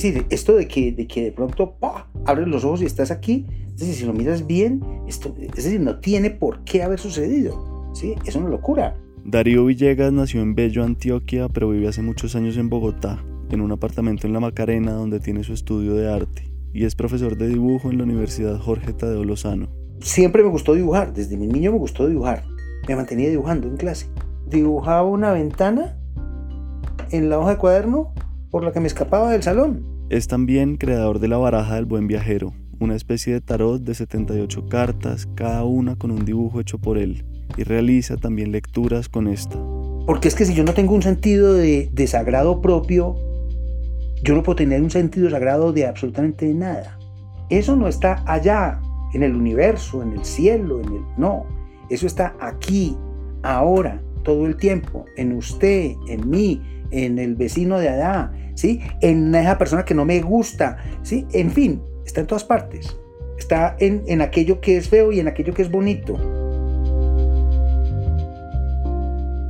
Decir, esto de que de, que de pronto ¡pah! abres los ojos y estás aquí, es decir, si lo miras bien, esto, es decir, no tiene por qué haber sucedido. ¿sí? Es una locura. Darío Villegas nació en Bello, Antioquia, pero vive hace muchos años en Bogotá, en un apartamento en La Macarena donde tiene su estudio de arte y es profesor de dibujo en la Universidad Jorge Tadeo Lozano. Siempre me gustó dibujar, desde mi niño me gustó dibujar. Me mantenía dibujando en clase. Dibujaba una ventana en la hoja de cuaderno por la que me escapaba del salón. Es también creador de la baraja del buen viajero, una especie de tarot de 78 cartas, cada una con un dibujo hecho por él, y realiza también lecturas con esta. Porque es que si yo no tengo un sentido de, de sagrado propio, yo no puedo tener un sentido sagrado de absolutamente nada. Eso no está allá, en el universo, en el cielo, en el... No, eso está aquí, ahora, todo el tiempo, en usted, en mí, en el vecino de allá, ¿sí? En esa persona que no me gusta, ¿sí? En fin, está en todas partes. Está en, en aquello que es feo y en aquello que es bonito.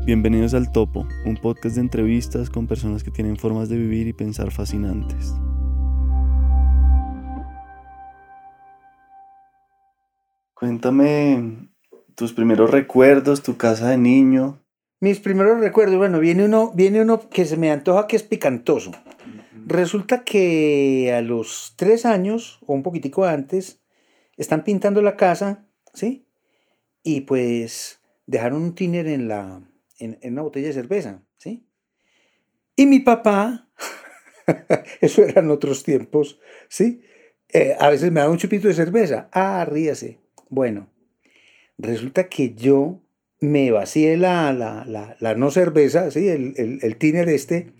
Bienvenidos al Topo, un podcast de entrevistas con personas que tienen formas de vivir y pensar fascinantes. Cuéntame tus primeros recuerdos, tu casa de niño. Mis primeros recuerdos, bueno, viene uno, viene uno que se me antoja que es picantoso. Resulta que a los tres años, o un poquitico antes, están pintando la casa, ¿sí? Y pues dejaron un tiner en la, en, una botella de cerveza, ¿sí? Y mi papá, eso eran otros tiempos, ¿sí? Eh, a veces me da un chupito de cerveza. Ah, ríase. Bueno, resulta que yo me vacié la, la, no cerveza, ¿sí? El, el, el tiner este,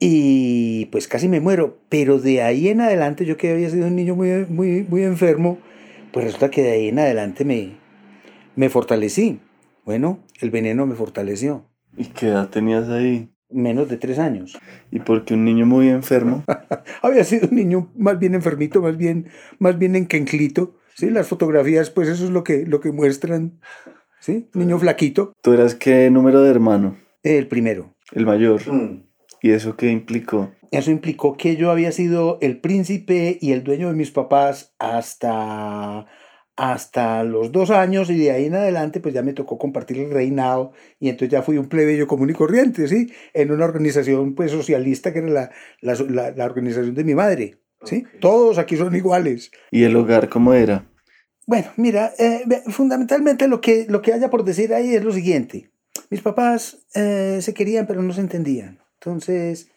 y pues casi me muero. Pero de ahí en adelante, yo que había sido un niño muy, muy, muy enfermo, pues resulta que de ahí en adelante me, me fortalecí. Bueno, el veneno me fortaleció. ¿Y qué edad tenías ahí? Menos de tres años. ¿Y porque un niño muy enfermo? Había sido un niño más bien enfermito, más bien, más bien enquenclito. Sí, las fotografías, pues eso es lo que, lo que muestran. ¿Sí? Niño flaquito. ¿Tú eras qué número de hermano? El primero. El mayor. Mm. ¿Y eso qué implicó? Eso implicó que yo había sido el príncipe y el dueño de mis papás hasta hasta los dos años y de ahí en adelante pues ya me tocó compartir el reinado y entonces ya fui un plebeyo común y corriente, ¿sí? En una organización pues socialista que era la, la, la, organización de mi madre, ¿sí? Todos aquí son iguales. ¿Y el hogar cómo era? Bueno, mira, eh, fundamentalmente lo que, lo que haya por decir ahí es lo siguiente. Mis papás eh, se querían pero no se entendían. Entonces,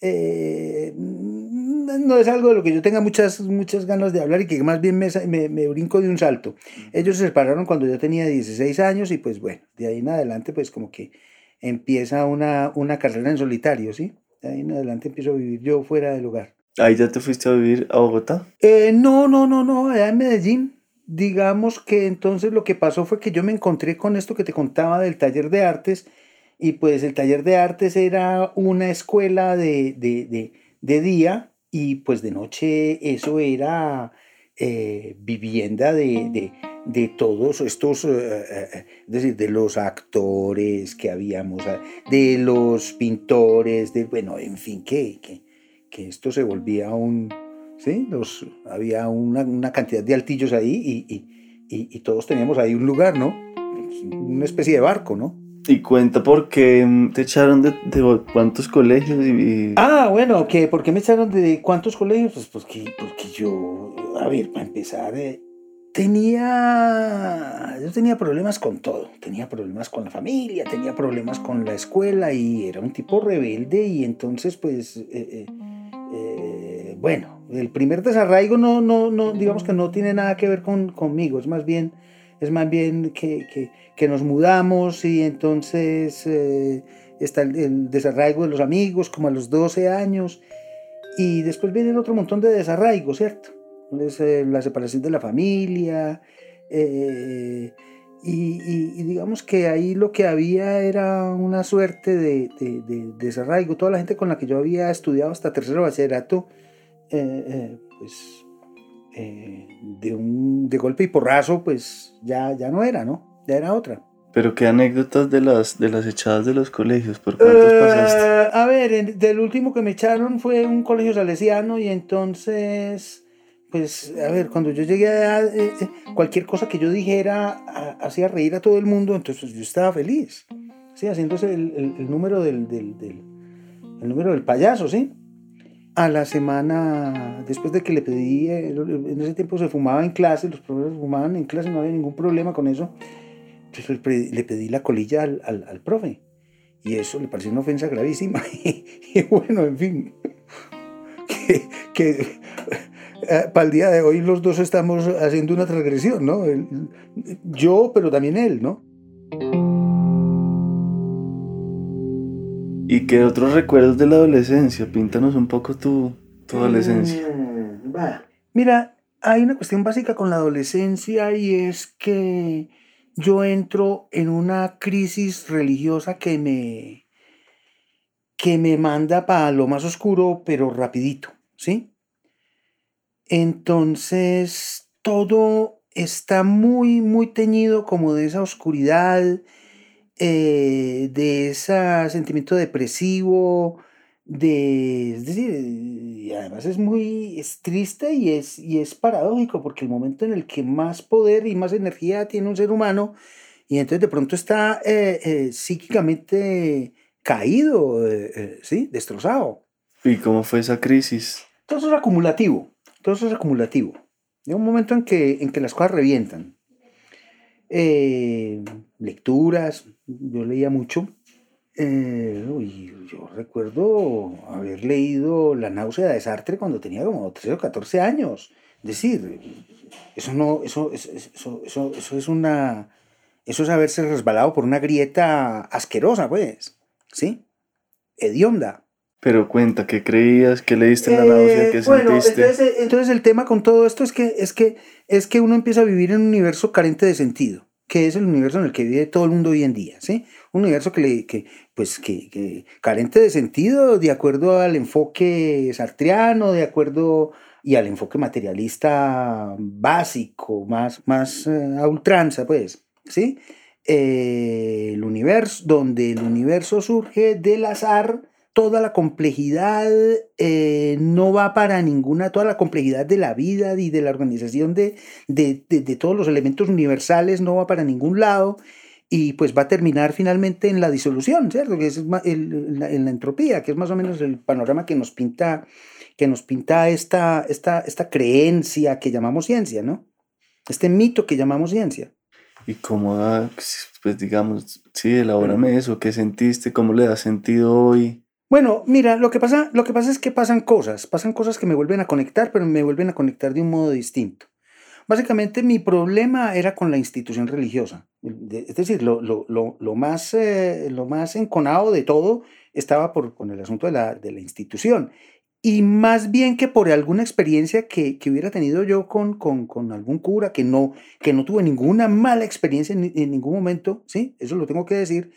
eh, no es algo de lo que yo tenga muchas, muchas ganas de hablar y que más bien me, me, brinco de un salto. Ellos se separaron cuando yo tenía 16 años y pues bueno, de ahí en adelante pues como que empieza una, una carrera en solitario, ¿sí? De ahí en adelante empiezo a vivir yo fuera del hogar. ¿Ahí ya te fuiste a vivir a Bogotá? Eh, no, no, no, no, allá en Medellín. Digamos que entonces lo que pasó fue que yo me encontré con esto que te contaba del taller de artes y pues el taller de artes era una escuela de, de, de, de día y pues de noche eso era eh, vivienda de, de, todos estos, eh, eh, es decir, de los actores que habíamos, de los pintores, de, bueno, en fin, que, que, que esto se volvía un, ¿sí? Los, había una, una cantidad de altillos ahí y, y, y, y todos teníamos ahí un lugar, ¿no? Una especie de barco, ¿no? Y cuenta por qué mm, te echaron de, cuántos colegios. Y, Ah, bueno, que ¿por qué me echaron de cuántos colegios? Pues porque, porque yo, a ver, para empezar, eh, tenía, yo tenía problemas con todo. Tenía problemas con la familia, tenía problemas con la escuela y era un tipo rebelde y entonces, pues, eh, eh, bueno, el primer desarraigo no, no, no, digamos que no tiene nada que ver con, conmigo, es más bien es más bien que, que, que nos mudamos y entonces eh, está el, desarraigo de los amigos como a los 12 años y después viene otro montón de desarraigo, ¿cierto? Es, eh, la separación de la familia eh, y, y, digamos que ahí lo que había era una suerte de, de, de, desarraigo. Toda la gente con la que yo había estudiado hasta tercero bachillerato, pues eh, de, un, de golpe y porrazo, pues ya, ya no era, ¿no? Ya era otra. Pero qué anécdotas de las, de las echadas de los colegios, ¿por cuántos Eh, pasaste? a ver, del último que me echaron fue un colegio salesiano y entonces, pues, a ver, cuando yo llegué a eh, eh, cualquier cosa que yo dijera hacía reír a todo el mundo, entonces pues, yo estaba feliz, sí, haciéndose el, el- el número del, del, del- el número del payaso, sí. A la semana, después de que le pedí, en ese tiempo se fumaba en clase, los profesores fumaban en clase, no había ningún problema con eso. Entonces le pedí- la colilla al, al, profe. Y eso le pareció una ofensa gravísima. Y, bueno, en fin. Que, eh, para el día de hoy los dos estamos haciendo una transgresión, ¿no? Yo, pero también él, ¿no? ¿Y qué otros recuerdos de la adolescencia? Píntanos un poco tu, tu adolescencia. Mm, va. Mira, hay una cuestión básica con la adolescencia y es que yo entro en una crisis religiosa que me que me manda para lo más oscuro, pero rapidito, ¿sí? Entonces, todo está muy, muy teñido como de esa oscuridad, eh, de ese sentimiento depresivo, de, es decir, y además es muy es triste y es, y es paradójico, porque el momento en el que más poder y más energía tiene un ser humano, y entonces de pronto está eh, eh, psíquicamente caído, eh, ¿sí? destrozado. ¿Y cómo fue esa crisis? Todo eso es acumulativo, todo eso es acumulativo. Llega un momento en que, en que las cosas revientan. Eh, lecturas, yo leía mucho. Eh, uy, yo recuerdo haber leído La náusea de Sartre cuando tenía como 13 o 14 años. Es decir, eso no, eso, eso, eso, eso, es una, eso es haberse resbalado por una grieta asquerosa, pues, ¿sí? Hedionda. Pero cuenta, ¿qué creías? ¿Qué leíste en la náusea? ¿Qué Eh, bueno, sentiste? entonces, eh, entonces el tema con todo esto es que, es, que, es que uno empieza a vivir en un universo carente de sentido, que es el universo en el que vive todo el mundo hoy en día, ¿sí? Un universo que, le, que, pues, que, que carente de sentido de acuerdo al enfoque sartriano, de acuerdo y al enfoque materialista básico, más, más eh, a ultranza, pues, ¿sí? Eh, el universo, donde el universo surge del azar, toda la complejidad eh, no va para ninguna, toda la complejidad de la vida y de la organización de, de, todos los elementos universales no va para ningún lado y pues va a terminar finalmente en la disolución, ¿cierto? Que es el, en la entropía, que es más o menos el panorama que nos pinta, que nos pinta esta, esta, esta creencia que llamamos ciencia, ¿no? Este mito que llamamos ciencia. ¿Y cómo, da, pues digamos, sí, elabórame eso, qué sentiste, cómo le das sentido hoy? Bueno, mira, lo que, pasa, lo que pasa es que pasan cosas, pasan cosas que me vuelven a conectar, pero me vuelven a conectar de un modo distinto. Básicamente mi problema era con la institución religiosa. Es decir, lo, lo, lo, lo más, eh, lo más enconado de todo estaba por, con el asunto de la, de la institución. Y más bien que por alguna experiencia que, que hubiera tenido yo con, con, con, algún cura, que no, que no tuve ninguna mala experiencia en, en ningún momento, ¿sí? Eso lo tengo que decir.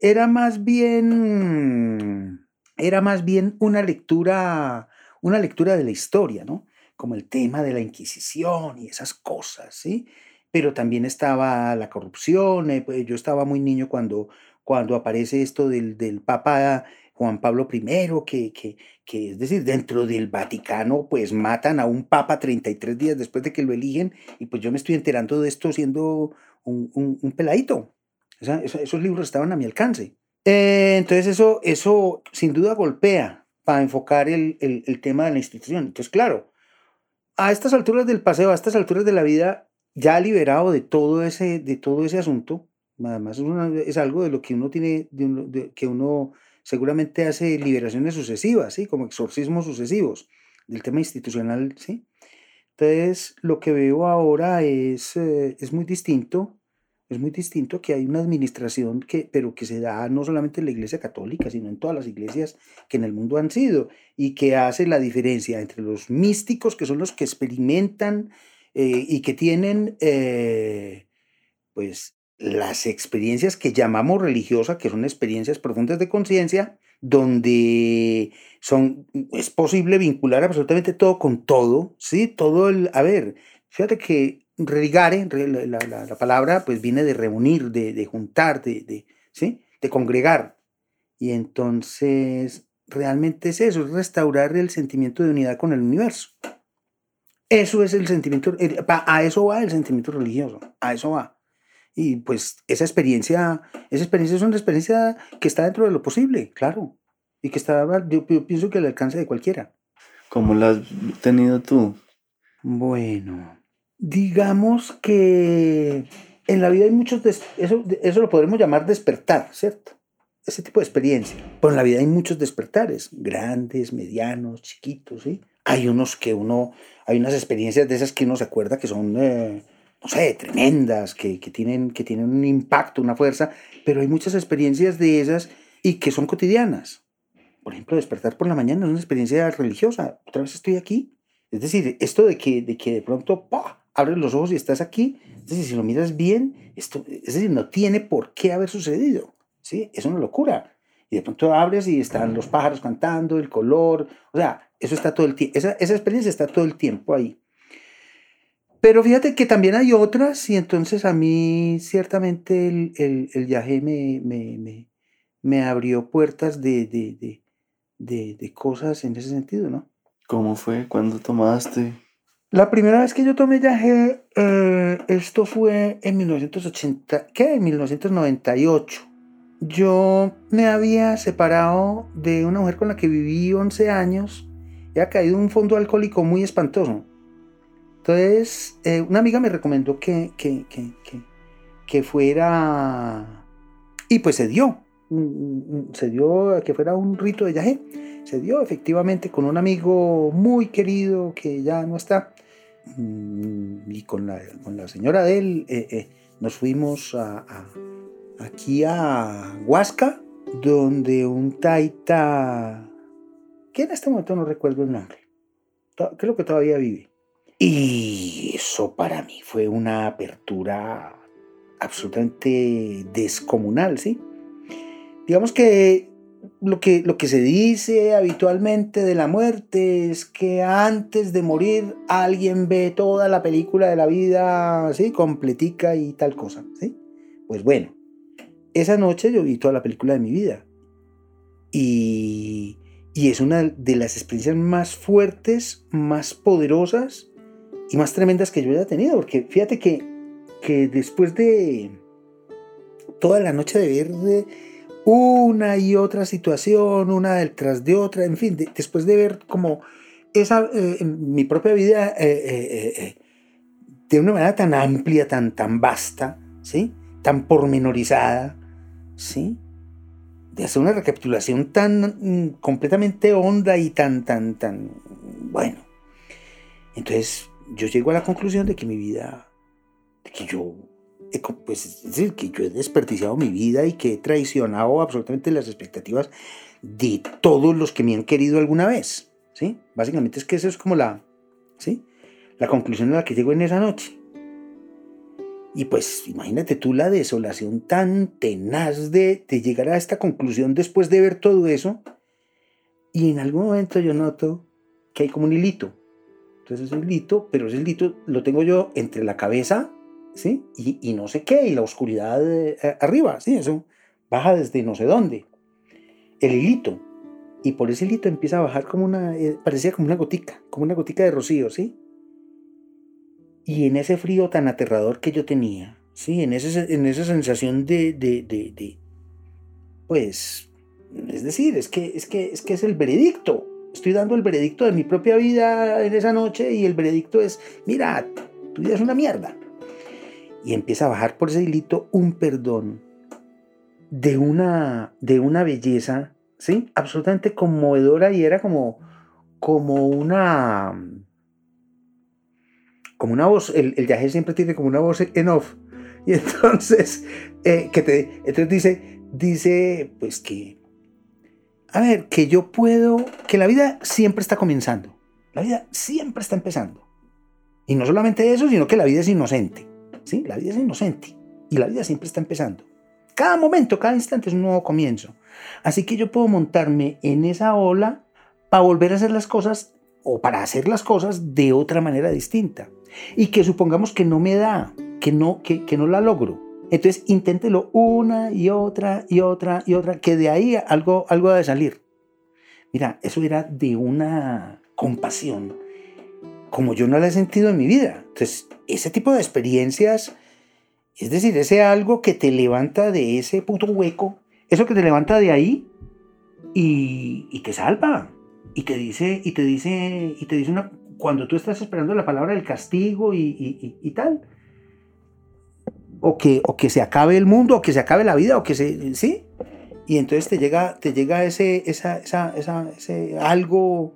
Era más bien, era más bien una lectura, una lectura de la historia, ¿no? Como el tema de la Inquisición y esas cosas, ¿sí? Pero también estaba la corrupción. Eh, pues yo estaba muy niño cuando, cuando aparece esto del, del Papa Juan Pablo I, que, que, es decir, dentro del Vaticano, pues matan a un Papa 33 días después de que lo eligen, y pues yo me estoy enterando de esto siendo un, un, peladito. Esos libros estaban a mi alcance. Eh, entonces eso, eso sin duda golpea para enfocar el, el, tema de la institución. Entonces, claro, a estas alturas del paseo, a estas alturas de la vida, ya liberado de todo ese, de todo ese asunto, además es, una, es algo de lo que uno tiene, de uno, que uno seguramente hace liberaciones sucesivas, ¿sí? como exorcismos sucesivos del tema institucional. ¿sí? Entonces, lo que veo ahora es, eh, es muy distinto es muy distinto que hay una administración que, pero que se da no solamente en la iglesia católica, sino en todas las iglesias que en el mundo han sido, y que hace la diferencia entre los místicos, que son los que experimentan eh, y que tienen, eh, pues, las experiencias que llamamos religiosas, que son experiencias profundas de conciencia, donde son, es posible vincular absolutamente todo con todo, ¿sí? Todo el, a ver, fíjate que religare, la, la, palabra, pues viene de reunir, de, de juntar, de, de, ¿sí? de congregar. Y entonces, realmente es eso, es restaurar el sentimiento de unidad con el universo. Eso es el sentimiento, a eso va el sentimiento religioso, a eso va. Y pues esa experiencia, esa experiencia es una experiencia que está dentro de lo posible, claro. Y que está, yo, pienso que al alcance de cualquiera. ¿Cómo la has tenido tú? Bueno, digamos que en la vida hay muchos, eso, eso lo podremos llamar despertar, ¿cierto? Ese tipo de experiencia. Pero en la vida hay muchos despertares, grandes, medianos, chiquitos, ¿sí? Hay unos que uno, hay unas experiencias de esas que uno se acuerda que son, eh, no sé, tremendas, que, que, tienen, que tienen un impacto, una fuerza, pero hay muchas experiencias de esas y que son cotidianas. Por ejemplo, despertar por la mañana es una experiencia religiosa. Otra vez estoy aquí. Es decir, esto de que de, que de pronto abres los ojos y estás aquí, es decir, si lo miras bien, esto, es decir, no tiene por qué haber sucedido. ¿sí? Es una locura. Y de pronto abres y están los pájaros cantando, el color, o sea, eso está todo el tiempo, esa, esa experiencia está todo el tiempo ahí. Pero fíjate que también hay otras y entonces a mí ciertamente el, el, el viaje me, me, me, me, abrió puertas de, de, de, de, cosas en ese sentido, ¿no? ¿Cómo fue? ¿Cuándo tomaste? La primera vez que yo tomé viaje, eh, esto fue en 1980, ¿qué? En 1998. Yo me había separado de una mujer con la que viví 11 años y ha caído un fondo alcohólico muy espantoso. Entonces, eh, una amiga me recomendó que, que, que, que, fuera... Y pues se dio. Se dio que fuera un rito de viaje. Se dio efectivamente con un amigo muy querido que ya no está. Mm, y con la, con la señora de él eh, eh, nos fuimos a aquí a Huasca, donde un taita, que en este momento no recuerdo el nombre, creo que todavía vive. Y eso para mí fue una apertura absolutamente descomunal, ¿sí? Digamos que lo que, lo que se dice habitualmente de la muerte es que antes de morir alguien ve toda la película de la vida, ¿sí? Completica y tal cosa, ¿sí? Pues bueno, esa noche yo vi toda la película de mi vida. Y, es una de las experiencias más fuertes, más poderosas y más tremendas que yo haya tenido. Porque fíjate que, que después de toda la noche de ver una y otra situación, una detrás de otra, en fin, después de ver como esa, eh, mi propia vida eh, eh, de una manera tan amplia, tan, tan vasta, ¿sí? tan pormenorizada, ¿sí? De hacer una recapitulación tan mm, completamente honda y tan, tan, tan, bueno. Entonces yo llego a la conclusión de que mi vida, de que yo, pues, es decir, que yo he desperdiciado mi vida y que he traicionado absolutamente las expectativas de todos los que me han querido alguna vez, ¿sí? Básicamente es que eso es como la, ¿sí? La conclusión a la que llego en esa noche. Y pues imagínate tú la desolación tan tenaz de, llegar a esta conclusión después de ver todo eso. Y en algún momento yo noto que hay como un hilito. Entonces es un hilito, pero ese hilito lo tengo yo entre la cabeza, ¿sí? Y, no sé qué, y la oscuridad eh, arriba, ¿sí? Eso baja desde no sé dónde. El hilito. Y por ese hilito empieza a bajar como una, eh, parecía como una gotica, como una gotica de rocío, ¿sí? Y en ese frío tan aterrador que yo tenía, ¿sí? en, ese, en esa sensación de, de, de, pues, es decir, es que, es, que, es que es el veredicto. Estoy dando el veredicto de mi propia vida en esa noche y el veredicto es, mira, tu vida es una mierda. Y empieza a bajar por ese hilito un perdón de una, de una belleza, ¿sí? Absolutamente conmovedora y era como, como una como una voz, el, el siempre tiene como una voz en off. Y entonces, eh, que te, entonces dice, dice, pues que, a ver, que yo puedo, que la vida siempre está comenzando. La vida siempre está empezando. Y no solamente eso, sino que la vida es inocente. ¿Sí? La vida es inocente. Y la vida siempre está empezando. Cada momento, cada instante es un nuevo comienzo. Así que yo puedo montarme en esa ola para volver a hacer las cosas o para hacer las cosas de otra manera distinta. Y que supongamos que no me da, que no, que, que no la logro. Entonces inténtelo una y otra y otra y otra, que de ahí algo, algo ha de salir. Mira, eso era de una compasión como yo no la he sentido en mi vida. Entonces, ese tipo de experiencias, es decir, ese algo que te levanta de ese puto hueco, eso que te levanta de ahí y, y te salva. Y te dice, y te dice, y te dice una, cuando tú estás esperando la palabra del castigo y, y tal, o que, o que se acabe el mundo, o que se acabe la vida, o que se, ¿sí? Y entonces te llega, te llega ese, esa, esa, ese algo,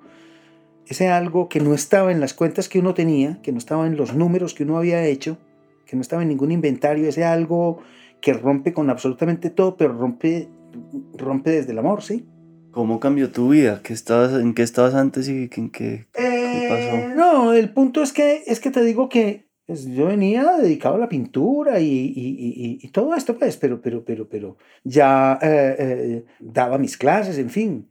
ese algo que no estaba en las cuentas que uno tenía, que no estaba en los números que uno había hecho, que no estaba en ningún inventario, ese algo que rompe con absolutamente todo, pero rompe, rompe desde el amor, ¿sí? ¿Cómo cambió tu vida? ¿Qué estabas, ¿En qué estabas antes y en qué, qué pasó? Eh, no, el punto es que, es que te digo que pues, yo venía dedicado a la pintura y, y, y, todo esto, pues, pero, pero, pero, pero ya eh, eh, daba mis clases, en fin.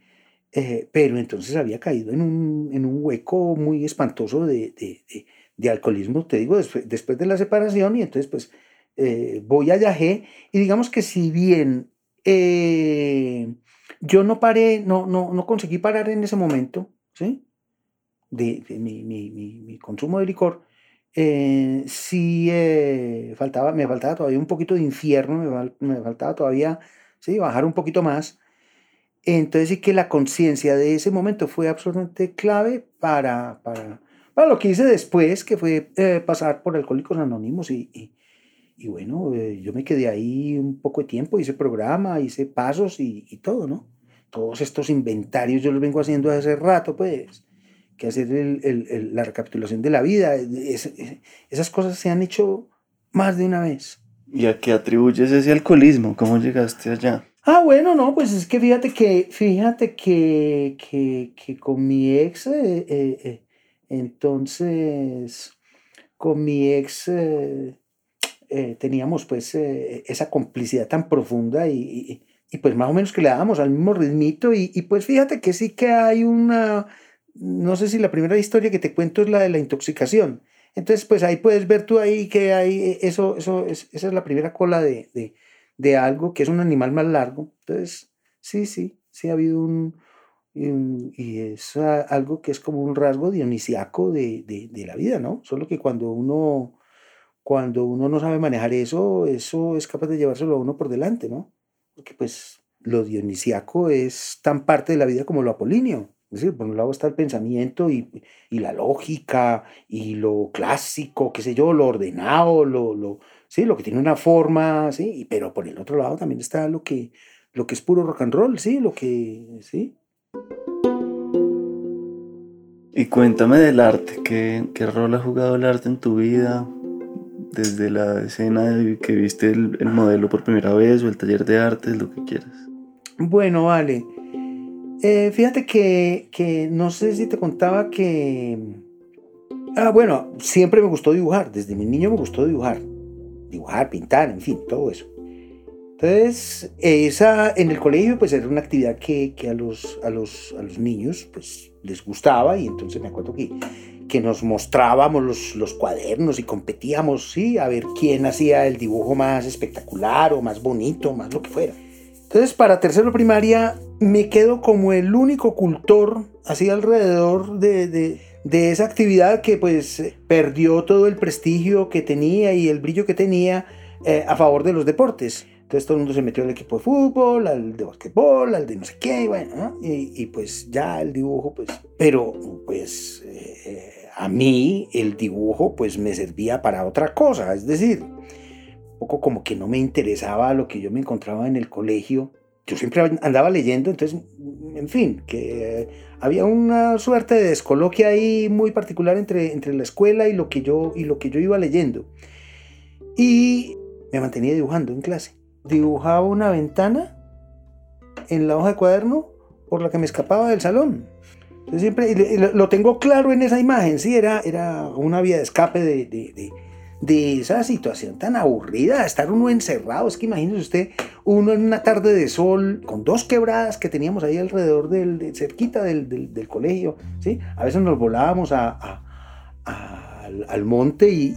Eh, pero entonces había caído en un, en un hueco muy espantoso de, de, de, alcoholismo, te digo, después, después, de la separación, y entonces pues voy a Yajé, y digamos que si bien yo no paré, no, no, no conseguí parar en ese momento, ¿sí? De, mi, mi, mi, mi consumo de licor, eh, sí eh, faltaba, me faltaba todavía un poquito de infierno, me, faltaba todavía ¿sí? bajar un poquito más. Entonces sí que la conciencia de ese momento fue absolutamente clave para, para, para, lo que hice después, que fue eh, pasar por Alcohólicos Anónimos y, y, y bueno, eh, yo me quedé ahí un poco de tiempo, hice programa, hice pasos y, y todo, ¿no? Todos estos inventarios yo los vengo haciendo hace rato, pues que hacer la recapitulación de la vida. esas cosas se han hecho más de una vez. ¿Y a qué atribuyes ese alcoholismo? ¿Cómo llegaste allá? Ah, bueno, no, pues es que fíjate que, fíjate que, que, con mi ex, eh, eh, eh, entonces, con mi ex teníamos pues esa complicidad tan profunda y, y, pues más o menos que le dábamos al mismo ritmito y, y pues fíjate que sí que hay una no sé si la primera historia que te cuento es la de la intoxicación. Entonces, pues ahí puedes ver tú ahí que hay, eso, eso, es, esa es la primera cola de, de, algo que es un animal más largo. Entonces, sí, sí, sí ha habido un, y es algo que es como un rasgo dionisiaco de, de, la vida, ¿no? Solo que cuando uno, cuando uno no sabe manejar eso, eso es capaz de llevárselo a uno por delante, ¿no? Porque pues lo dionisiaco es tan parte de la vida como lo apolíneo. Es decir, por un lado está el pensamiento y, y, la lógica y lo clásico, qué sé yo, lo ordenado, lo, lo, ¿sí? lo que tiene una forma, ¿sí? pero por el otro lado también está lo que, lo que es puro rock and roll, ¿sí? Lo que, ¿sí? Y cuéntame del arte, ¿qué, qué rol ha jugado el arte en tu vida? Desde la escena de que viste el, el modelo por primera vez o el taller de arte, lo que quieras. Bueno, vale. Eh, fíjate que, que, no sé si te contaba que... Ah, bueno, siempre me gustó dibujar, desde mi niño me gustó dibujar. Dibujar, pintar, en fin, todo eso. Entonces, esa en el colegio pues era una actividad que, que a, los, a, los, a los niños pues les gustaba y entonces me acuerdo que, que nos mostrábamos los, los cuadernos y competíamos, sí, a ver quién hacía el dibujo más espectacular o más bonito, más lo que fuera. Entonces, para tercero primaria me quedo como el único cultor así alrededor de, de, esa actividad que pues perdió todo el prestigio que tenía y el brillo que tenía eh, a favor de los deportes. Entonces todo el mundo se metió al equipo de fútbol, al de basquetbol, al de no sé qué, bueno, y, pues ya el dibujo, pues, pero pues eh, a mí el dibujo pues me servía para otra cosa, es decir, poco como que no me interesaba lo que yo me encontraba en el colegio. Yo siempre andaba leyendo, entonces, en fin, que había una suerte de descoloquia ahí muy particular entre, entre la escuela y lo, que yo, y lo que yo iba leyendo. Y me mantenía dibujando en clase. Dibujaba una ventana en la hoja de cuaderno por la que me escapaba del salón. Yo siempre lo tengo claro en esa imagen, sí, era, era una vía de escape de esa situación tan aburrida, de estar uno encerrado. Es que imagínese usted, uno en una tarde de sol, con dos quebradas que teníamos ahí alrededor del, cerquita del, del, colegio, ¿sí? A veces nos volábamos a, al, monte y,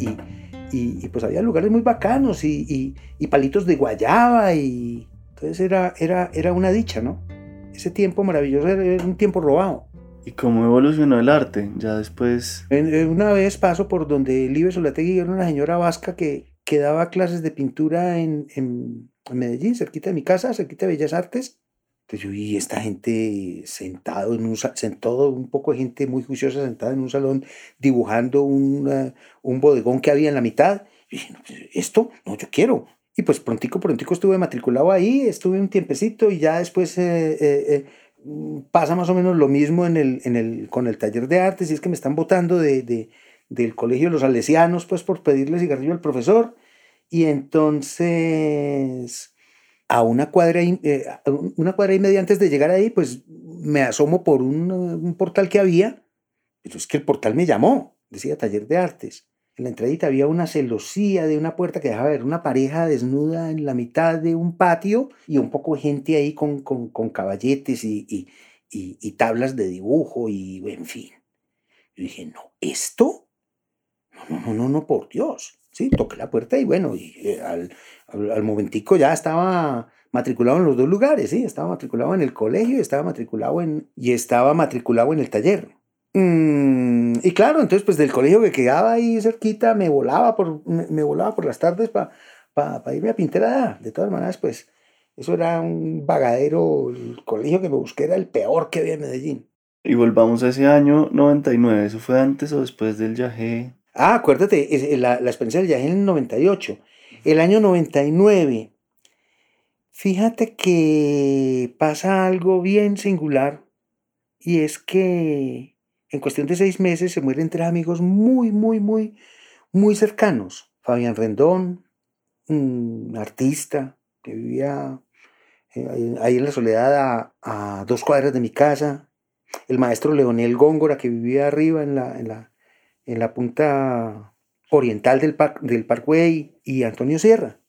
y, pues había lugares muy bacanos y, palitos de guayaba y entonces era, era, era una dicha, ¿no? Ese tiempo maravilloso era un tiempo robado. ¿Y cómo evolucionó el arte? Ya después... una vez paso por donde Libre Solategui era una señora vasca que, que daba clases de pintura en, en, Medellín, cerquita de mi casa, cerquita de Bellas Artes. Entonces yo vi esta gente sentado en un sentado, un poco de gente muy juiciosa sentada en un salón dibujando un bodegón que había en la mitad. Y dije, pues, esto, no, yo quiero. Y pues prontico, prontico estuve matriculado ahí, estuve un tiempecito y ya después eh, eh, eh, pasa más o menos lo mismo en el, en el, con el taller de artes y es que me están votando de, de, del colegio de los salesianos pues por pedirle cigarrillo al profesor. Y entonces a una cuadra, y, una cuadra y media antes de llegar ahí pues me asomo por un, portal que había, pero que el portal me llamó, decía taller de artes en la entradita había una celosía de una puerta que dejaba ver una pareja desnuda en la mitad de un patio y un poco de gente ahí con, con, con caballetes y, y, y, tablas de dibujo y en fin. Yo dije, no, ¿esto? No, no, no, no, por Dios. Sí, toqué la puerta y bueno, y eh, al, al, momentico ya estaba matriculado en los dos lugares, sí, estaba matriculado en el colegio estaba matriculado en, y estaba matriculado en el taller. Mm, y claro, entonces pues del colegio que quedaba ahí cerquita me volaba por, me, volaba por las tardes para pa, irme a pintar De todas maneras, pues eso era un vagadero, el colegio que me busqué era el peor que había en Medellín. Y volvamos a ese año 99, ¿eso fue antes o después del viaje? Ah, acuérdate, la, la experiencia del viaje en el 98. El año 99, fíjate que pasa algo bien singular y es que en cuestión de seis meses se mueren tres amigos muy, muy, muy, muy cercanos. Fabián Rendón, un artista que vivía eh, ahí en la soledad a, dos cuadras de mi casa. El maestro Leonel Góngora que vivía arriba en la, en la, en la punta oriental del, del Parkway y Antonio Sierra.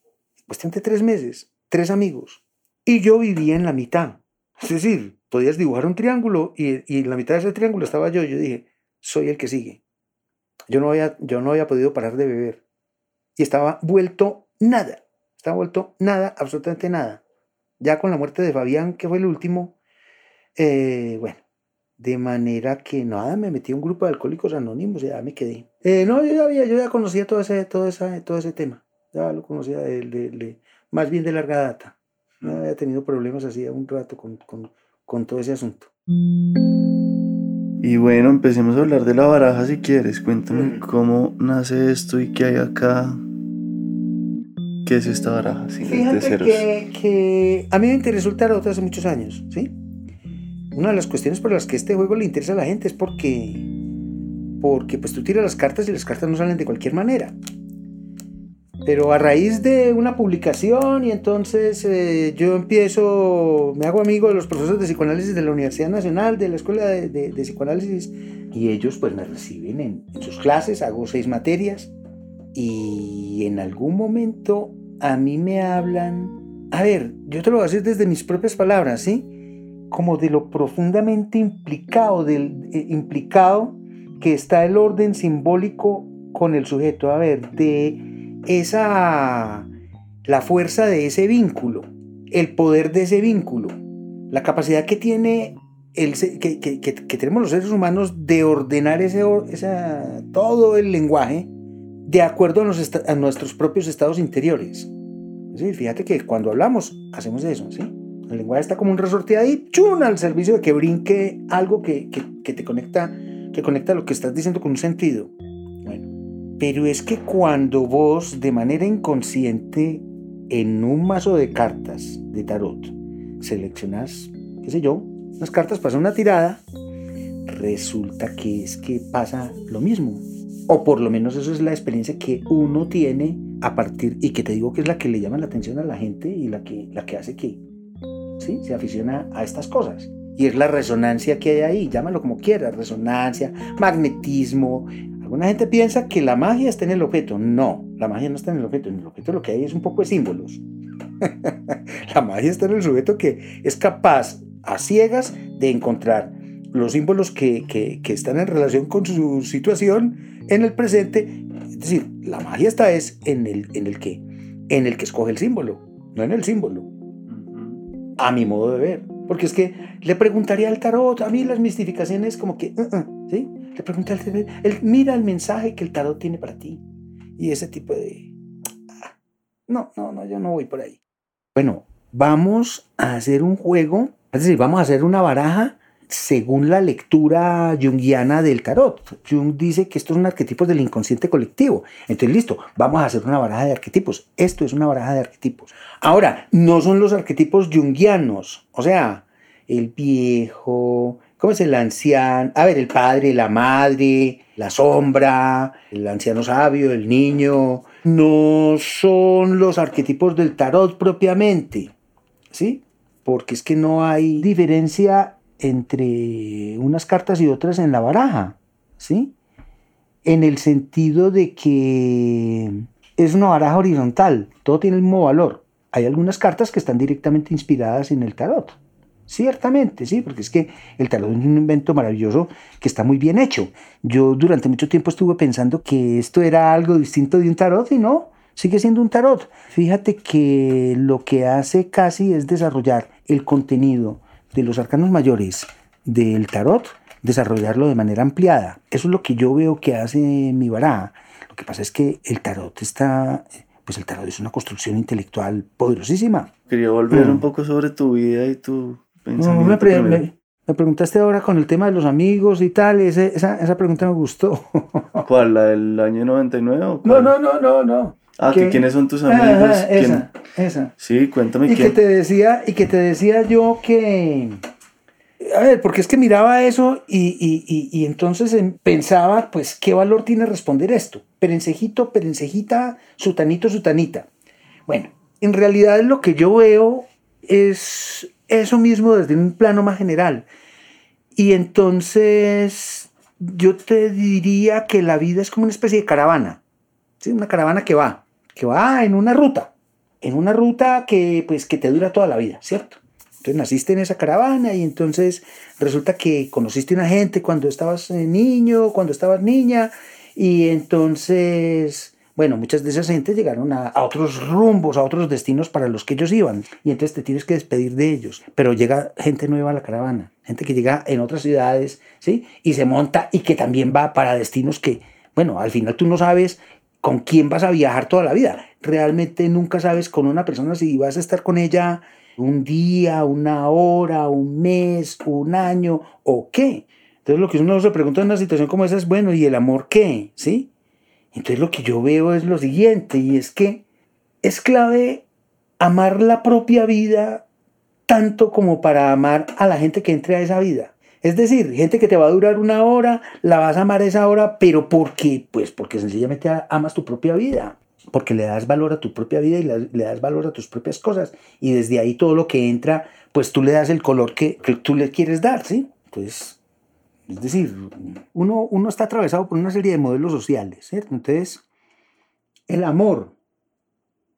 Cuestión de tres meses, tres amigos. Y yo vivía en la mitad. Es decir, podías dibujar un triángulo y, y, en la mitad de ese triángulo estaba yo. Yo dije, soy el que sigue. Yo no, había, yo no había podido parar de beber. Y estaba vuelto nada. Estaba vuelto nada, absolutamente nada. Ya con la muerte de Fabián, que fue el último, eh, bueno, de manera que nada, me metí a un grupo de alcohólicos anónimos y ya me quedé. Eh, no, yo ya, había, yo ya conocía todo ese, todo, esa, todo ese tema. Ya lo conocía de, más bien de larga data. No había tenido problemas así un rato con, con con todo ese asunto. Y bueno, empecemos a hablar de la baraja si quieres. Cuéntame cómo nace esto y qué hay acá. ¿Qué es esta baraja? Fíjate que, que, a mí me interesó el tarot hace muchos años, ¿sí? Una de las cuestiones por las que este juego le interesa a la gente es porque, porque pues tú tiras las cartas y las cartas no salen de cualquier manera. Pero a raíz de una publicación y entonces eh, yo empiezo, me hago amigo de los profesores de psicoanálisis de la Universidad Nacional, de la Escuela de, Psicoanálisis, y ellos pues me reciben en, sus clases, hago seis materias, y en algún momento a mí me hablan, a ver, yo te lo voy a decir desde mis propias palabras, ¿sí? Como de lo profundamente implicado, del, eh, implicado que está el orden simbólico con el sujeto, a ver, de esa, la fuerza de ese vínculo, el poder de ese vínculo, la capacidad que tiene el, que, que, que, tenemos los seres humanos de ordenar ese, esa, todo el lenguaje de acuerdo a, a nuestros propios estados interiores. ¿Sí? Fíjate que cuando hablamos hacemos eso, ¿sí? El lenguaje está como un resorte ahí, chun, al servicio de que brinque algo que, que, te conecta, que conecta lo que estás diciendo con un sentido. Pero es que cuando vos de manera inconsciente en un mazo de cartas de tarot seleccionas, qué sé yo, unas cartas para una tirada, resulta que es que pasa lo mismo. O por lo menos eso es la experiencia que uno tiene a partir, y que te digo que es la que le llama la atención a la gente y la que, la que hace que ¿sí? se aficiona a estas cosas. Y es la resonancia que hay ahí, llámalo como quieras, resonancia, magnetismo, Alguna gente piensa que la magia está en el objeto. No, la magia no está en el objeto. En el objeto lo que hay es un poco de símbolos. la magia está en el sujeto que es capaz a ciegas de encontrar los símbolos que, que, que están en relación con su situación en el presente. Es decir, la magia está es en el, en el que, en el que escoge el símbolo, no en el símbolo. A mi modo de ver. Porque es que le preguntaría al tarot, a mí las mistificaciones como que, uh, uh, ¿sí? Le pregunté al tarot, él, mira el mensaje que el tarot tiene para ti. Y ese tipo de... Ah, no, no, no, yo no voy por ahí. Bueno, vamos a hacer un juego, es decir, vamos a hacer una baraja según la lectura junguiana del tarot. Jung dice que estos son arquetipos del inconsciente colectivo. Entonces, listo, vamos a hacer una baraja de arquetipos. Esto es una baraja de arquetipos. Ahora, no son los arquetipos junguianos, o sea, el viejo, ¿cómo es el anciano? A ver, el padre, la madre, la sombra, el anciano sabio, el niño. No son los arquetipos del tarot propiamente, ¿sí? Porque es que no hay diferencia entre unas cartas y otras en la baraja, ¿sí? En el sentido de que es una baraja horizontal, todo tiene el mismo valor. Hay algunas cartas que están directamente inspiradas en el tarot. Ciertamente, sí, porque es que el tarot es un invento maravilloso que está muy bien hecho. Yo durante mucho tiempo estuve pensando que esto era algo distinto de un tarot y no, sigue siendo un tarot. Fíjate que lo que hace casi es desarrollar el contenido de los arcanos mayores del tarot, desarrollarlo de manera ampliada. Eso es lo que yo veo que hace mi baraja. Lo que pasa es que el tarot está, pues el tarot es una construcción intelectual poderosísima. Quería volver mm. un poco sobre tu vida y tu pensamiento. me, me, preguntaste ahora con el tema de los amigos y tal, esa, esa pregunta me gustó. ¿Cuál? ¿La del año 99? O no, no, no, no, no. Ah, que, quiénes son tus amigos. esa, esa. Sí, cuéntame y Que te decía, y que te decía yo que... A ver, porque es que miraba eso y, y, y, entonces em, pensaba, pues, ¿qué valor tiene responder esto? Perencejito, perencejita, sutanito, sutanita. Bueno, en realidad lo que yo veo es eso mismo desde un plano más general. Y entonces yo te diría que la vida es como una especie de caravana. ¿sí? Una caravana que va que va en una ruta, en una ruta que, pues, que te dura toda la vida, ¿cierto? Entonces naciste en esa caravana y entonces resulta que conociste una gente cuando estabas eh, niño, cuando estabas niña, y entonces, bueno, muchas de esas gentes llegaron a, otros rumbos, a otros destinos para los que ellos iban, y entonces te tienes que despedir de ellos. Pero llega gente nueva a la caravana, gente que llega en otras ciudades, ¿sí? Y se monta y que también va para destinos que, bueno, al final tú no sabes con quién vas a viajar toda la vida. Realmente nunca sabes con una persona si vas a estar con ella un día, una hora, un mes, un año o qué. Entonces lo que uno se pregunta en una situación como esa es, bueno, ¿y el amor qué? ¿Sí? Entonces lo que yo veo es lo siguiente y es que es clave amar la propia vida tanto como para amar a la gente que entre a esa vida. Es decir, gente que te va a durar una hora, la vas a amar esa hora, pero ¿por qué? Pues porque sencillamente amas tu propia vida, porque le das valor a tu propia vida y le, das valor a tus propias cosas. Y desde ahí todo lo que entra, pues tú le das el color que, tú le quieres dar, ¿sí? Entonces, es decir, uno, uno está atravesado por una serie de modelos sociales, ¿cierto? Entonces, el amor.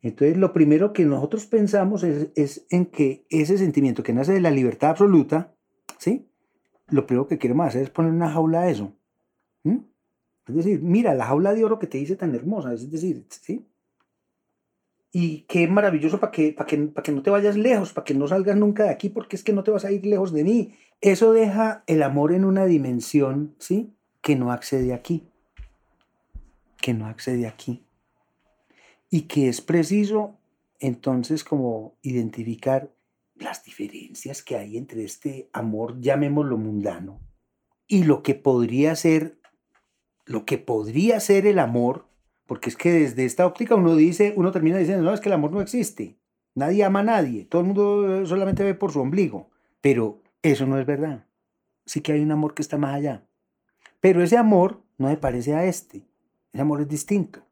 Entonces, lo primero que nosotros pensamos es, es en que ese sentimiento que nace de la libertad absoluta, ¿sí? lo primero que queremos hacer es poner una jaula a eso. Es decir, mira, la jaula de oro que te dice tan hermosa, es decir, ¿sí? Y qué maravilloso para que, para que, para que no te vayas lejos, para que no salgas nunca de aquí, porque es que no te vas a ir lejos de mí. Eso deja el amor en una dimensión, ¿sí? Que no accede aquí. Que no accede aquí. Y que es preciso entonces como identificar las diferencias que hay entre este amor, llamémoslo mundano, y lo que podría ser, lo que podría ser el amor, porque es que desde esta óptica uno dice, uno termina diciendo, no, es que el amor no existe, nadie ama a nadie, todo el mundo solamente ve por su ombligo, pero eso no es verdad, sí que hay un amor que está más allá, pero ese amor no me parece a este, ese amor es distinto,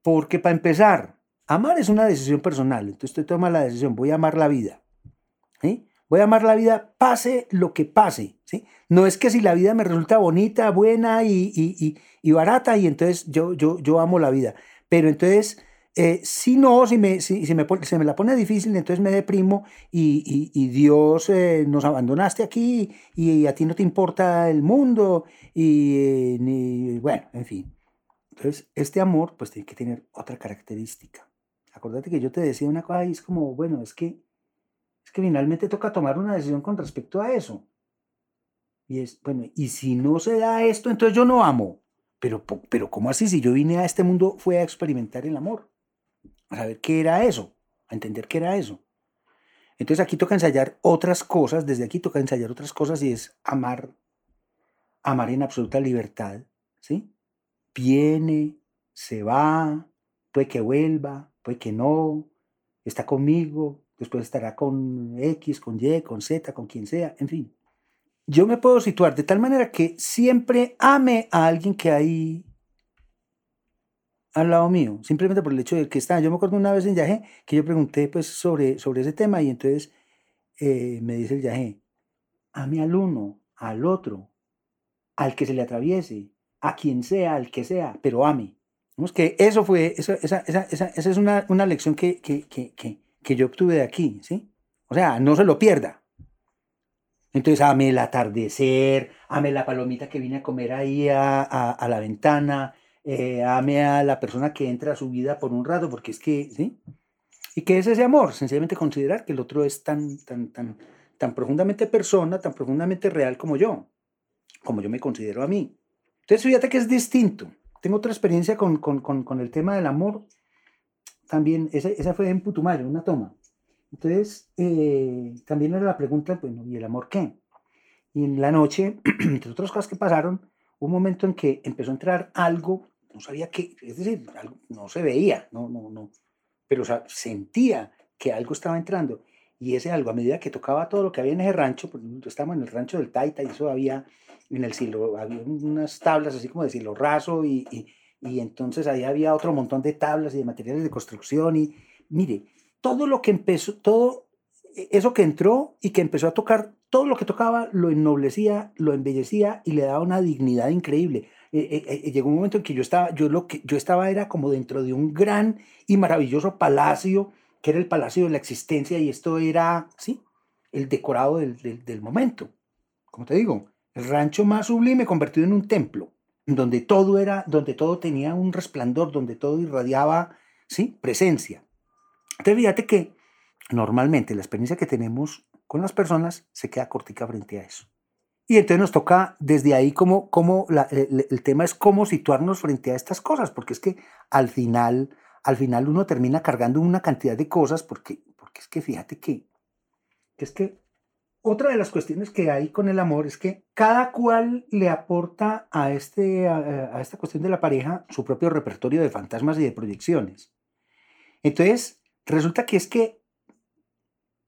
porque para empezar, amar es una decisión personal, entonces usted toma la decisión, voy a amar la vida, Voy a amar la vida pase lo que pase. ¿sí? No es que si la vida me resulta bonita, buena y, barata y entonces yo, yo, yo amo la vida. Pero entonces, eh, si no, si, me, si, se me la pone difícil, entonces me deprimo y, Dios eh, nos abandonaste aquí y, a ti no te importa el mundo y, bueno, en fin. Entonces, este amor, pues tiene que tener otra característica. Acordate que yo te decía una cosa y es como, bueno, es que, es que finalmente toca tomar una decisión con respecto a eso. Y es, bueno, y si no se da esto, entonces yo no amo. Pero, pero ¿cómo así? Si yo vine a este mundo fue a experimentar el amor, a saber qué era eso, a entender qué era eso. Entonces aquí toca ensayar otras cosas, desde aquí toca ensayar otras cosas y es amar, amar en absoluta libertad, ¿sí? Viene, se va, puede que vuelva, puede que no, está conmigo, después estará con X, con Y, con Z, con quien sea, en fin yo me puedo situar de tal manera que siempre ame a alguien que hay al lado mío, simplemente por el hecho de que está. Yo me acuerdo una vez en Yajé que yo pregunté pues sobre, sobre ese tema y entonces eh, me dice el Yajé, ame al uno, al otro, al que se le atraviese, a quien sea, al que sea, pero ame. Vemos que eso fue, esa, esa, esa, esa es una, una lección que, que, que yo obtuve de aquí, ¿sí? O sea, no se lo pierda. Entonces, ame el atardecer, ame la palomita que viene a comer ahí a, la ventana, eh, ame a la persona que entra a su vida por un rato, porque es que, ¿sí? ¿Y qué es ese amor? Sencillamente considerar que el otro es tan, tan, tan, tan profundamente persona, tan profundamente real como yo, como yo me considero a mí. Entonces, fíjate que es distinto. Tengo otra experiencia con, el tema del amor. También, esa, esa fue en Putumayo, una toma. Entonces, eh, también era la pregunta, bueno, ¿y el amor qué? Y en la noche, entre otras cosas que pasaron, hubo un momento en que empezó a entrar algo, no sabía qué, es decir, no se veía, no, no, no, pero sentía que algo estaba entrando. Y ese algo, a medida que tocaba todo lo que había en ese rancho, porque estábamos en el rancho del Taita y eso había en el cielo, había unas tablas así como de cielo raso y, y, y entonces ahí había otro montón de tablas y de materiales de construcción y mire, todo lo que empezó, todo e, eso que entró y que empezó a tocar, todo lo que tocaba lo ennoblecía, lo embellecía y le daba una dignidad increíble. Eh, eh, llegó un momento en que yo estaba, yo lo que yo estaba era como dentro de un gran y maravilloso palacio, que era el palacio de la existencia y esto era, sí, el decorado del, del, del momento. Como te digo, el rancho más sublime convertido en un templo, donde todo era, donde todo tenía un resplandor, donde todo irradiaba, sí, presencia. Entonces fíjate que normalmente la experiencia que tenemos con las personas se queda cortica frente a eso. Y entonces nos toca desde ahí como, como el, tema es cómo situarnos frente a estas cosas, porque es que al final, al final uno termina cargando una cantidad de cosas, porque, porque es que fíjate que es que otra de las cuestiones que hay con el amor es que cada cual le aporta a, este, a, esta cuestión de la pareja su propio repertorio de fantasmas y de proyecciones. Entonces, Resulta que es que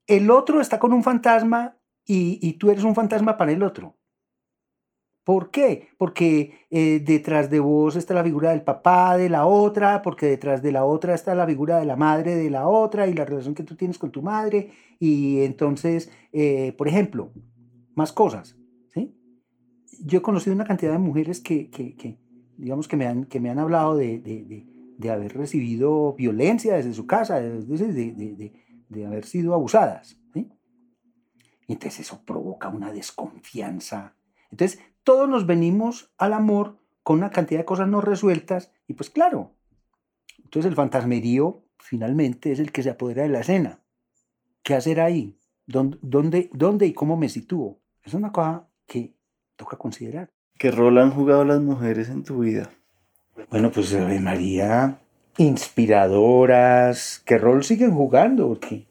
el otro está con un fantasma y, tú eres un fantasma para el otro. ¿Por qué? Porque eh, detrás de vos está la figura del papá de la otra, porque detrás de la otra está la figura de la madre de la otra y la relación que tú tienes con tu madre. Y entonces, eh, por ejemplo, más cosas. ¿sí? Yo he conocido una cantidad de mujeres que, digamos, que me han, que me han hablado de de haber recibido violencia desde su casa, de, de, de, haber sido abusadas. ¿sí? Entonces eso provoca una desconfianza. Entonces todos nos venimos al amor con una cantidad de cosas no resueltas y pues claro, entonces el fantasmerío finalmente es el que se apodera de la escena. ¿Qué hacer ahí? ¿Dónde, dónde, dónde y cómo me sitúo? Es una cosa que toca considerar. ¿Qué rol han jugado las mujeres en tu vida? Bueno, pues Ave María, inspiradoras, ¿qué rol siguen jugando? Porque,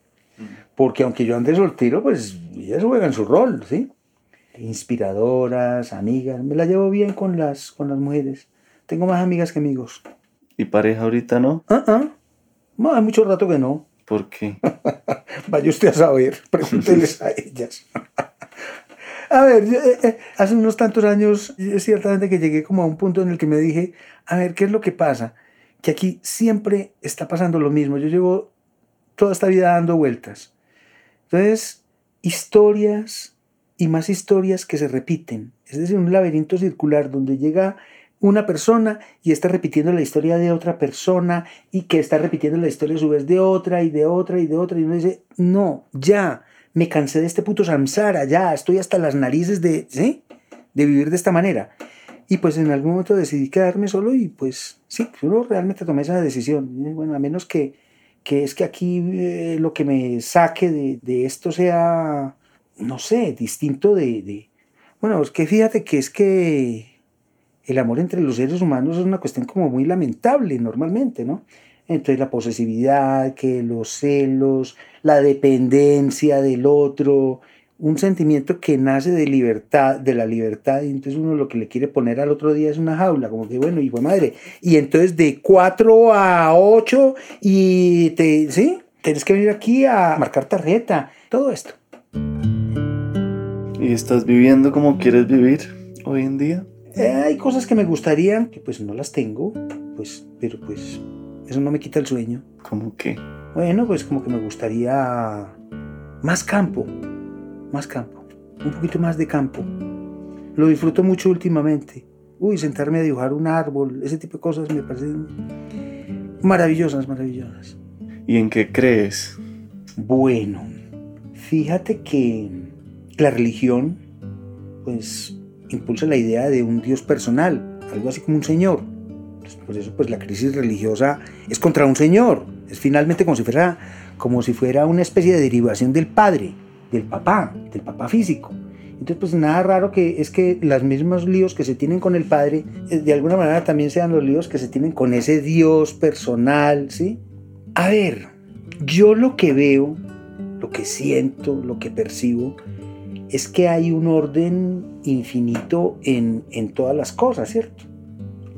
porque aunque yo ande soltero, pues ellas juegan su rol, ¿sí? Inspiradoras, amigas, me la llevo bien con las, con las mujeres. Tengo más amigas que amigos. ¿Y pareja ahorita no? Ah, ah. No, hay mucho rato que no. ¿Por qué? Vaya usted a saber, pregúnteles a ellas. A ver, eh, eh, hace unos tantos años, ciertamente que llegué como a un punto en el que me dije, a ver, ¿qué es lo que pasa? Que aquí siempre está pasando lo mismo. Yo llevo toda esta vida dando vueltas. Entonces, historias y más historias que se repiten. Es decir, un laberinto circular donde llega una persona y está repitiendo la historia de otra persona y que está repitiendo la historia a su vez de otra y de otra y de otra. Y uno dice, no, ya, me cansé de este puto samsara, ya estoy hasta las narices de, ¿sí? de vivir de esta manera. Y pues en algún momento decidí quedarme solo y pues sí, yo realmente tomé esa decisión. Bueno, a menos que, que es que aquí eh, lo que me saque de, de, esto sea, no sé, distinto de, de... Bueno, es que fíjate que es que el amor entre los seres humanos es una cuestión como muy lamentable normalmente, ¿no? Entonces la posesividad, que los celos, la dependencia del otro, un sentimiento que nace de libertad, de la libertad, y entonces uno lo que le quiere poner al otro día es una jaula, como que bueno, y fue madre, y entonces de 4 a 8, y te, ¿sí? Tienes que venir aquí a marcar tarjeta, todo esto. ¿Y estás viviendo como quieres vivir hoy en día? Eh, hay cosas que me gustarían, que pues no las tengo, pues, pero pues eso no me quita el sueño. ¿Cómo qué? Bueno, pues como que me gustaría más campo, más campo, un poquito más de campo. Lo disfruto mucho últimamente. Uy, sentarme a dibujar un árbol, ese tipo de cosas me parecen maravillosas, maravillosas. ¿Y en qué crees? Bueno, fíjate que la religión, pues, impulsa la idea de un Dios personal, algo así como un Señor. por eso, pues, la crisis religiosa es contra un Señor. Es finalmente como si fuera, como si fuera una especie de derivación del Padre del papá, del papá físico. Entonces, pues nada raro que es que los mismos líos que se tienen con el padre, eh, de alguna manera también sean los líos que se tienen con ese Dios personal, ¿sí? A ver, yo lo que veo, lo que siento, lo que percibo, es que hay un orden infinito en, en todas las cosas, ¿cierto?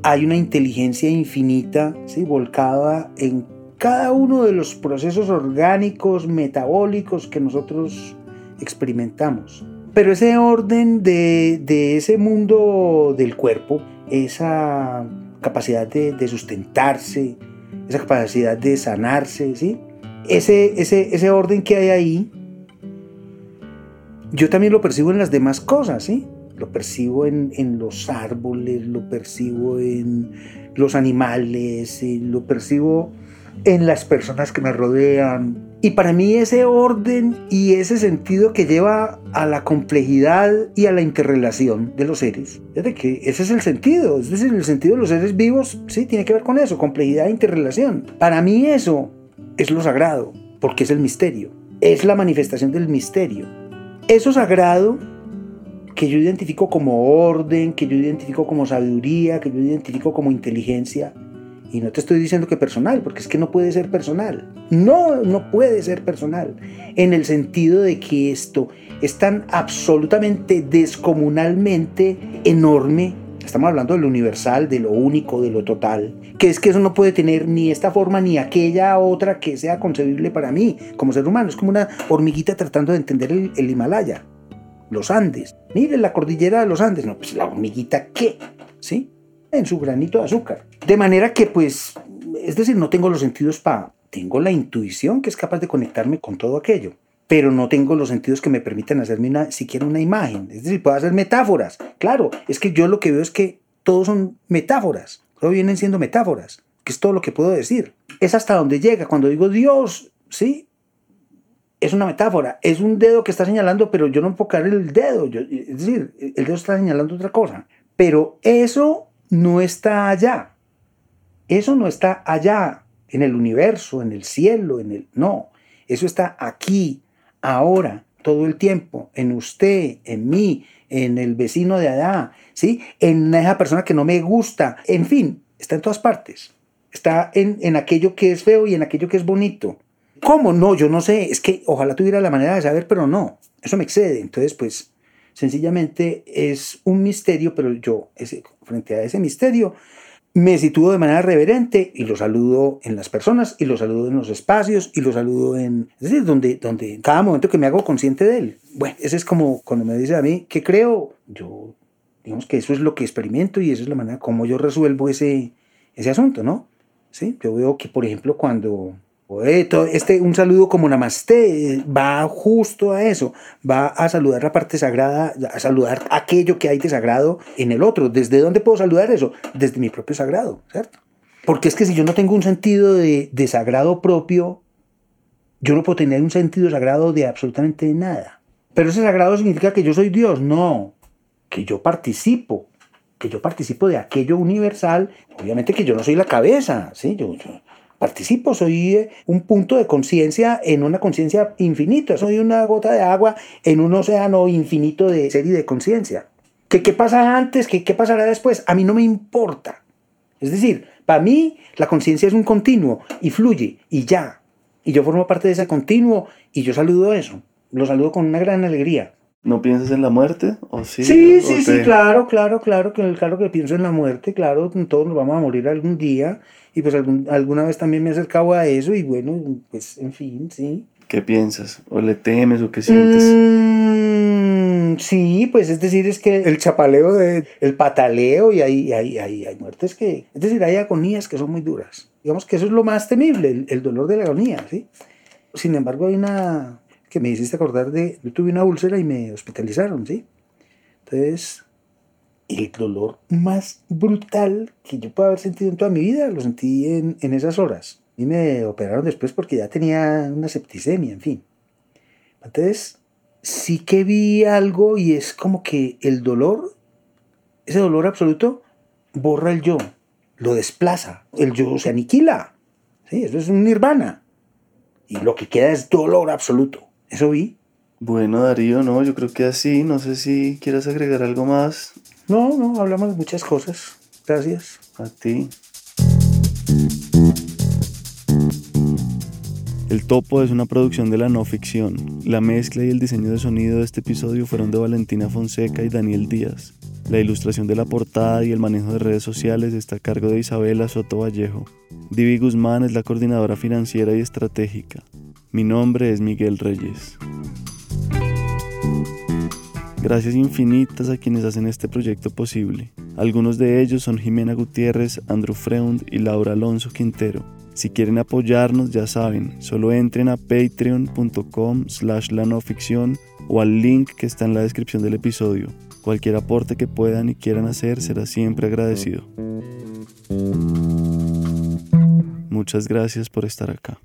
Hay una inteligencia infinita, ¿sí? Volcada en cada uno de los procesos orgánicos, metabólicos que nosotros experimentamos. Pero ese orden de, ese mundo del cuerpo, esa capacidad de, sustentarse, esa capacidad de sanarse, ¿sí? Ese, ese, ese orden que hay ahí, yo también lo percibo en las demás cosas, ¿sí? Lo percibo en, los árboles, lo percibo en los animales, lo percibo en las personas que me rodean. Y para mí ese orden y ese sentido que lleva a la complejidad y a la interrelación de los seres, es que ese es el sentido, es decir, el sentido de los seres vivos, sí, tiene que ver con eso, complejidad e interrelación. Para mí eso es lo sagrado, porque es el misterio, es la manifestación del misterio. Eso sagrado que yo identifico como orden, que yo identifico como sabiduría, que yo identifico como inteligencia, y no te estoy diciendo que personal, porque es que no puede ser personal. No, no puede ser personal. En el sentido de que esto es tan absolutamente descomunalmente enorme. Estamos hablando de lo universal, de lo único, de lo total. Que es que eso no puede tener ni esta forma ni aquella otra que sea concebible para mí como ser humano. Es como una hormiguita tratando de entender el, el Himalaya, los Andes. Mire la cordillera de los Andes. No, pues la hormiguita, ¿qué? ¿Sí? en su granito de azúcar. De manera que pues, es decir, no tengo los sentidos para... Tengo la intuición que es capaz de conectarme con todo aquello, pero no tengo los sentidos que me permitan hacerme una, siquiera una imagen. Es decir, puedo hacer metáforas. Claro, es que yo lo que veo es que todos son metáforas. Todo vienen siendo metáforas, que es todo lo que puedo decir. Es hasta donde llega. Cuando digo Dios, ¿sí? Es una metáfora. Es un dedo que está señalando, pero yo no puedo caer el dedo. es decir, el dedo está señalando otra cosa. Pero eso no está allá. Eso no está allá, en el universo, en el cielo, en el... No, eso está aquí, ahora, todo el tiempo, en usted, en mí, en el vecino de allá, ¿sí? En esa persona que no me gusta, en fin, está en todas partes. Está en, en aquello que es feo y en aquello que es bonito. ¿Cómo? No, yo no sé. Es que ojalá tuviera la manera de saber, pero no. Eso me excede. Entonces, pues, Sencillamente es un misterio, pero yo frente a ese misterio me sitúo de manera reverente y lo saludo en las personas y lo saludo en los espacios y lo saludo en... Es decir, donde, donde cada momento que me hago consciente de él. Bueno, ese es como cuando me dice a mí, ¿qué creo? Yo, digamos que eso es lo que experimento y esa es la manera como yo resuelvo ese, ese asunto, ¿no? ¿Sí? Yo veo que, por ejemplo, cuando este, un saludo como namaste va justo a eso, va a saludar la parte sagrada, a saludar aquello que hay de sagrado en el otro. ¿Desde dónde puedo saludar eso? Desde mi propio sagrado, ¿cierto? Porque es que si yo no tengo un sentido de, de sagrado propio, yo no puedo tener un sentido sagrado de absolutamente nada. Pero ese sagrado significa que yo soy Dios, no, que yo participo que yo participo de aquello universal, obviamente que yo no soy la cabeza, ¿sí? Yo, participo, soy eh, un punto de conciencia en una conciencia infinita, soy una gota de agua en un océano infinito de ser y de conciencia. ¿Qué, ¿Qué pasa antes? ¿Qué, ¿Qué pasará después? A mí no me importa. Es decir, para mí la conciencia es un continuo y fluye y ya. Y yo formo parte de ese continuo y yo saludo eso. Lo saludo con una gran alegría. ¿No piensas en la muerte? ¿O sí? Sí, sí, sí, claro, claro, claro, que, claro que pienso en la muerte, claro, todos nos vamos a morir algún día y pues alguna vez también me he acercado a eso y bueno, pues en fin, sí. ¿Qué piensas? ¿O le temes o qué sientes? Mm, sí, pues es decir, es que el chapaleo, de, el pataleo y hay, hay, hay, hay muertes que, es decir, hay agonías que son muy duras. Digamos que eso es lo más temible, el, el dolor de la agonía, ¿sí? Sin embargo, hay una, que me hiciste acordar de, yo tuve una úlcera y me hospitalizaron, ¿sí? Entonces, el dolor más brutal que yo puedo haber sentido en toda mi vida, lo sentí en, en esas horas. Y me operaron después porque ya tenía una septicemia, en fin. Entonces, sí que vi algo y es como que el dolor, ese dolor absoluto, borra el yo, lo desplaza, el yo se aniquila. ¿sí? Eso es un nirvana. Y lo que queda es dolor absoluto. Eso vi. Bueno, Darío, no, yo creo que así, no sé si quieras agregar algo más. No, no, hablamos de muchas cosas. Gracias. A ti. El Topo es una producción de la no ficción. La mezcla y el diseño de sonido de este episodio fueron de Valentina Fonseca y Daniel Díaz. La ilustración de la portada y el manejo de redes sociales está a cargo de Isabela Soto Vallejo. Divi Guzmán es la coordinadora financiera y estratégica. Mi nombre es Miguel Reyes. Gracias infinitas a quienes hacen este proyecto posible. Algunos de ellos son Jimena Gutiérrez, Andrew Freund y Laura Alonso Quintero. Si quieren apoyarnos, ya saben, solo entren a patreon.com slash la no ficción o al link que está en la descripción del episodio. Cualquier aporte que puedan y quieran hacer será siempre agradecido. Muchas gracias por estar acá.